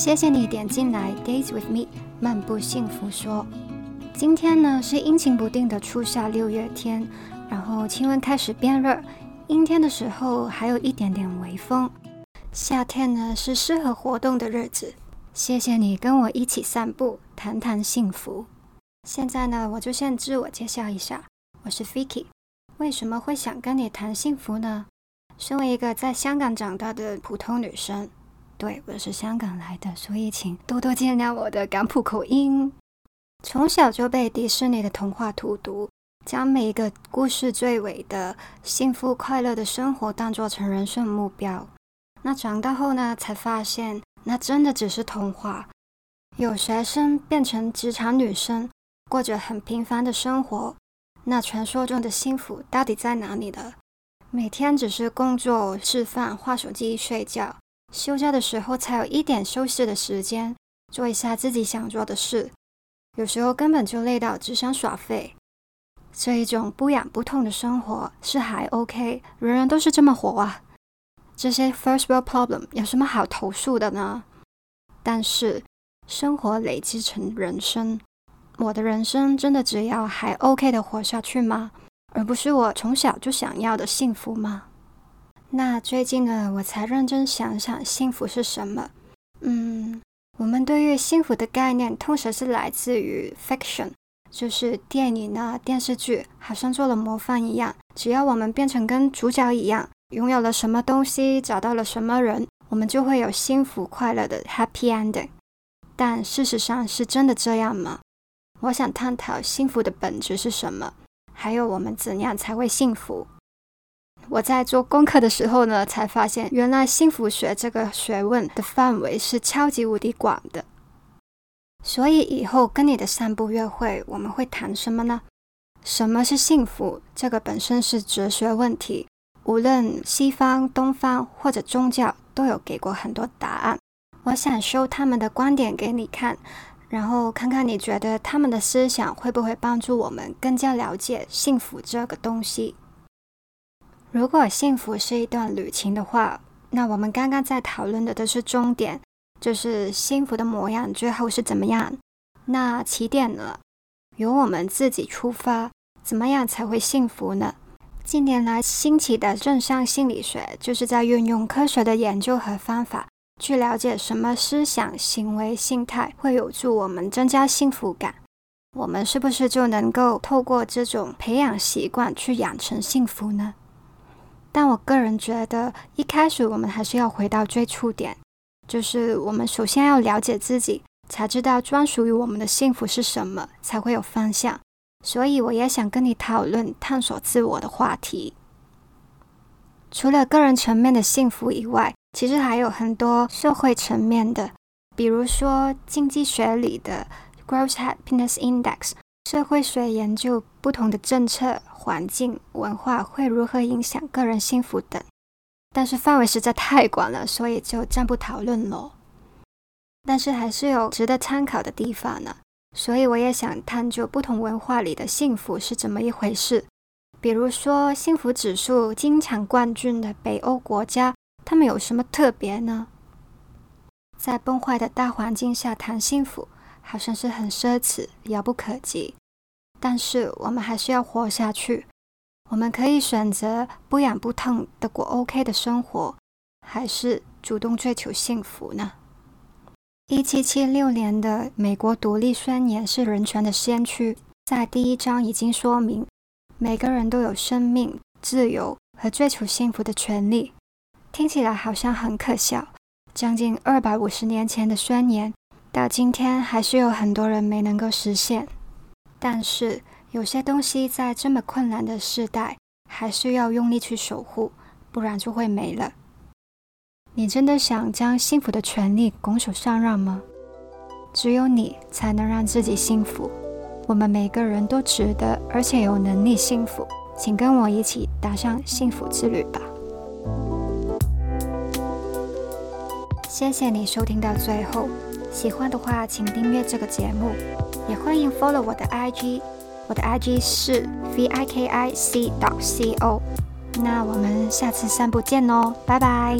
谢谢你点进来，Days with me，漫步幸福说。今天呢是阴晴不定的初夏六月天，然后气温开始变热，阴天的时候还有一点点微风。夏天呢是适合活动的日子。谢谢你跟我一起散步，谈谈幸福。现在呢，我就先自我介绍一下，我是 Vicky。为什么会想跟你谈幸福呢？身为一个在香港长大的普通女生。对，我是香港来的，所以请多多见谅我的港普口音。从小就被迪士尼的童话荼毒，将每一个故事最尾的幸福快乐的生活当做成人生目标。那长大后呢，才发现那真的只是童话。有学生变成职场女生，过着很平凡的生活，那传说中的幸福到底在哪里呢？每天只是工作、吃饭、画手机、睡觉。休假的时候才有一点休息的时间，做一下自己想做的事。有时候根本就累到只想耍废。这一种不痒不痛的生活是还 OK，人人都是这么活啊。这些 first world problem 有什么好投诉的呢？但是生活累积成人生，我的人生真的只要还 OK 的活下去吗？而不是我从小就想要的幸福吗？那最近呢，我才认真想想幸福是什么。嗯，我们对于幸福的概念，通常是来自于 fiction，就是电影啊、电视剧，好像做了模范一样。只要我们变成跟主角一样，拥有了什么东西，找到了什么人，我们就会有幸福快乐的 happy ending。但事实上是真的这样吗？我想探讨幸福的本质是什么，还有我们怎样才会幸福。我在做功课的时候呢，才发现原来幸福学这个学问的范围是超级无敌广的。所以以后跟你的散步约会，我们会谈什么呢？什么是幸福？这个本身是哲学问题，无论西方、东方或者宗教，都有给过很多答案。我想收他们的观点给你看，然后看看你觉得他们的思想会不会帮助我们更加了解幸福这个东西。如果幸福是一段旅行的话，那我们刚刚在讨论的都是终点，就是幸福的模样最后是怎么样？那起点呢？由我们自己出发，怎么样才会幸福呢？近年来兴起的正向心理学，就是在运用科学的研究和方法，去了解什么思想、行为、心态会有助我们增加幸福感。我们是不是就能够透过这种培养习惯，去养成幸福呢？但我个人觉得，一开始我们还是要回到最初点，就是我们首先要了解自己，才知道专属于我们的幸福是什么，才会有方向。所以，我也想跟你讨论探索自我的话题。除了个人层面的幸福以外，其实还有很多社会层面的，比如说经济学里的 Gross Happiness Index。社会学研究不同的政策、环境、文化会如何影响个人幸福等，但是范围实在太广了，所以就暂不讨论喽。但是还是有值得参考的地方呢，所以我也想探究不同文化里的幸福是怎么一回事。比如说，幸福指数经常冠军的北欧国家，他们有什么特别呢？在崩坏的大环境下谈幸福。好像是很奢侈、遥不可及，但是我们还是要活下去。我们可以选择不痒不痛的过 OK 的生活，还是主动追求幸福呢？一七七六年的美国独立宣言是人权的先驱，在第一章已经说明，每个人都有生命、自由和追求幸福的权利。听起来好像很可笑，将近二百五十年前的宣言。到今天还是有很多人没能够实现，但是有些东西在这么困难的时代，还是要用力去守护，不然就会没了。你真的想将幸福的权利拱手相让吗？只有你才能让自己幸福。我们每个人都值得，而且有能力幸福。请跟我一起踏上幸福之旅吧。谢谢你收听到最后。喜欢的话，请订阅这个节目，也欢迎 follow 我的 IG，我的 IG 是 vikic.co。那我们下次散步见哦，拜拜。